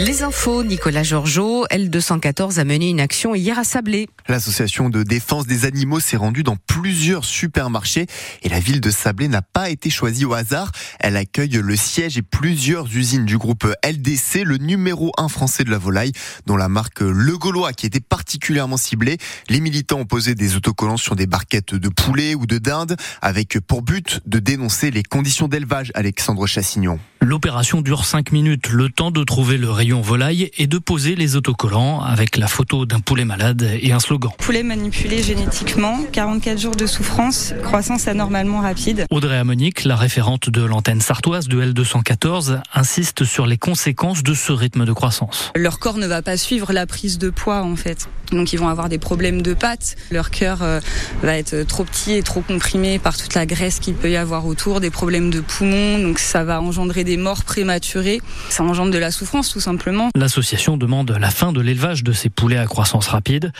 Les infos, Nicolas Georgeot, L214 a mené une action hier à Sablé. L'association de défense des animaux s'est rendue dans plusieurs supermarchés et la ville de Sablé n'a pas été choisie au hasard. Elle accueille le siège et plusieurs usines du groupe LDC, le numéro un français de la volaille, dont la marque Le Gaulois qui était particulièrement ciblée. Les militants ont posé des autocollants sur des barquettes de poulet ou de dinde avec pour but de dénoncer les conditions d'élevage, Alexandre Chassignon. L'opération dure 5 minutes, le temps de trouver le rayon volaille et de poser les autocollants avec la photo d'un poulet malade et un slogan. Poulet manipulé génétiquement, 44 jours de souffrance, croissance anormalement rapide. Audrey Amonique, la référente de l'antenne sartoise de L214, insiste sur les conséquences de ce rythme de croissance. Leur corps ne va pas suivre la prise de poids en fait. Donc ils vont avoir des problèmes de pattes, leur cœur euh, va être trop petit et trop comprimé par toute la graisse qu'il peut y avoir autour, des problèmes de poumons, donc ça va engendrer des morts prématurées. Ça engendre de la souffrance tout simplement. L'association demande la fin de l'élevage de ces poulets à croissance rapide.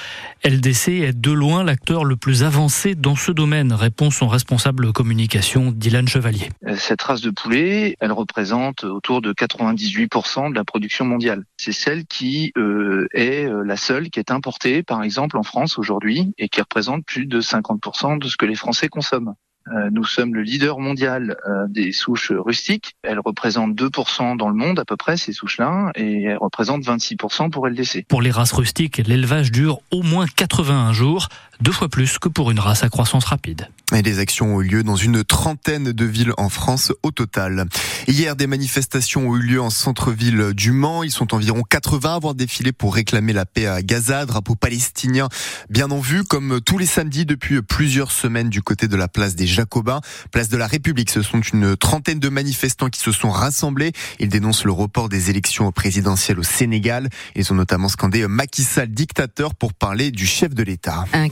LDC est de loin l'acteur le plus avancé dans ce domaine, répond son responsable communication Dylan Chevalier. Euh, cette race de poulet, elle représente autour de 98% de la production mondiale. C'est celle qui euh, est euh, la seule qui est importée, par exemple, en France aujourd'hui et qui représente plus de 50% de ce que les Français consomment. Euh, nous sommes le leader mondial euh, des souches rustiques. Elles représentent 2% dans le monde à peu près, ces souches-là, et elles représentent 26% pour LDC. Pour les races rustiques, l'élevage dure au moins 81 jours, deux fois plus que pour une race à croissance rapide. Et les actions ont eu lieu dans une trentaine de villes en France au total. Hier, des manifestations ont eu lieu en centre-ville du Mans. Ils sont environ 80 à avoir défilé pour réclamer la paix à Gaza, drapeau palestinien bien en vue, comme tous les samedis depuis plusieurs semaines du côté de la place des Jacobins, place de la République. Ce sont une trentaine de manifestants qui se sont rassemblés. Ils dénoncent le report des élections présidentielles au Sénégal. Ils ont notamment scandé Macky Sall dictateur pour parler du chef de l'État. Un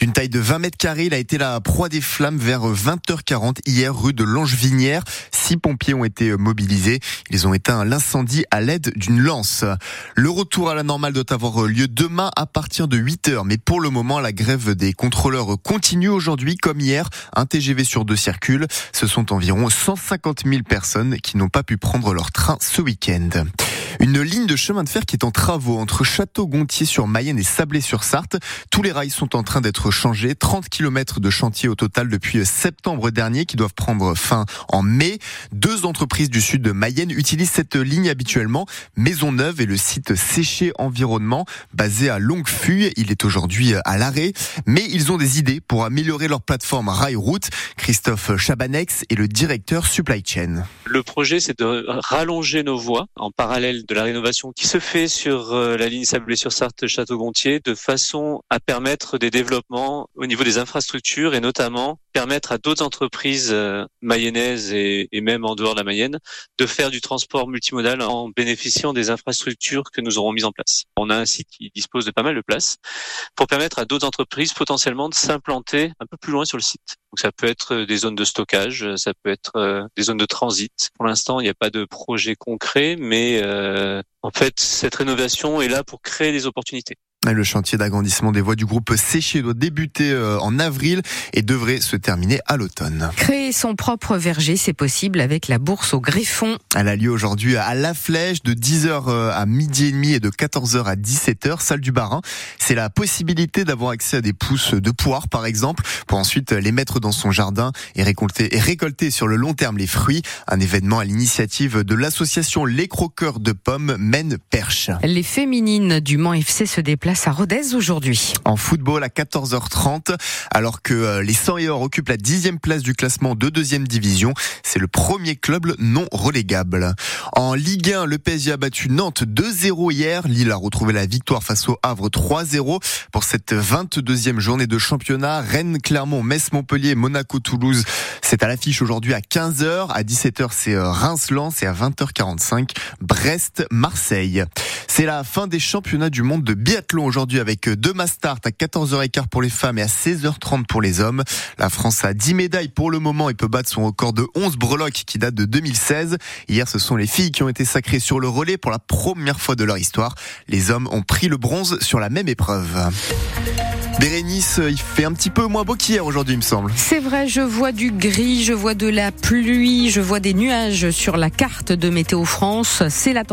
D'une taille de 20 mètres carrés, il a été la proie des flammes vers 20h40 hier rue de Langevinière. Six pompiers ont été mobilisés. Ils ont éteint l'incendie à l'aide d'une lance. Le retour à la normale doit avoir lieu demain à partir de 8h. Mais pour le moment, la grève des contrôleurs continue aujourd'hui comme hier. Un TGV sur deux circule. Ce sont environ 150 000 personnes qui n'ont pas pu prendre leur train ce week-end. Une ligne de chemin de fer qui est en travaux entre Château-Gontier sur Mayenne et Sablé-sur-Sarthe. Tous les rails sont en train d'être changés. 30 km de chantier au total depuis septembre dernier qui doivent prendre fin en mai. Deux entreprises du sud de Mayenne utilisent cette ligne habituellement. Maisonneuve et le site Séché Environnement basé à Longuefuy. Il est aujourd'hui à l'arrêt. Mais ils ont des idées pour améliorer leur plateforme rail-route. Christophe Chabanex est le directeur supply chain. Le projet, c'est de rallonger nos voies en parallèle de la rénovation qui se fait sur euh, la ligne Sablé-sur-Sarthe Château-Gontier de façon à permettre des développements au niveau des infrastructures et notamment permettre à d'autres entreprises euh, mayennaises et, même en dehors de la Mayenne de faire du transport multimodal en bénéficiant des infrastructures que nous aurons mises en place. On a un site qui dispose de pas mal de place pour permettre à d'autres entreprises potentiellement de s'implanter un peu plus loin sur le site. Donc ça peut être des zones de stockage, ça peut être euh, des zones de transit. Pour l'instant, il n'y a pas de projet concret, mais euh, en fait, cette rénovation est là pour créer des opportunités. Le chantier d'agrandissement des voies du groupe Séché doit débuter euh, en avril et devrait se terminer à l'automne. Créer son propre verger, c'est possible avec la bourse au Griffon. Elle a lieu aujourd'hui à La Flèche de 10h euh, à midi et demi et de 14h à 17h, salle du Barin. C'est la possibilité d'avoir accès à des pousses de poire par exemple pour ensuite les mettre dans son jardin et récolter, et récolter sur le long terme les fruits. Un événement à l'initiative de l'association Les Croqueurs de Pommes Mène Perche. Les féminines du Mans FC se déplacent à aujourd'hui. En football à 14h30, alors que euh, les 100 et or occupent la dixième place du classement de deuxième division, c'est le premier club non relégable. En Ligue 1, le PSG a battu Nantes 2-0 hier. Lille a retrouvé la victoire face au Havre 3-0 pour cette 22e journée de championnat. Rennes, Clermont, Metz, Montpellier, Monaco, Toulouse. C'est à l'affiche aujourd'hui à 15h. À 17h, c'est euh, Reims-Lens et à 20h45, Brest, Marseille. C'est la fin des championnats du monde de biathlon aujourd'hui avec deux mastart à 14h15 pour les femmes et à 16h30 pour les hommes. La France a 10 médailles pour le moment et peut battre son record de 11 breloques qui date de 2016. Hier, ce sont les filles qui ont été sacrées sur le relais pour la première fois de leur histoire. Les hommes ont pris le bronze sur la même épreuve. Bérénice, il fait un petit peu moins beau qu'hier aujourd'hui, il me semble. C'est vrai, je vois du gris, je vois de la pluie, je vois des nuages sur la carte de Météo France. C'est la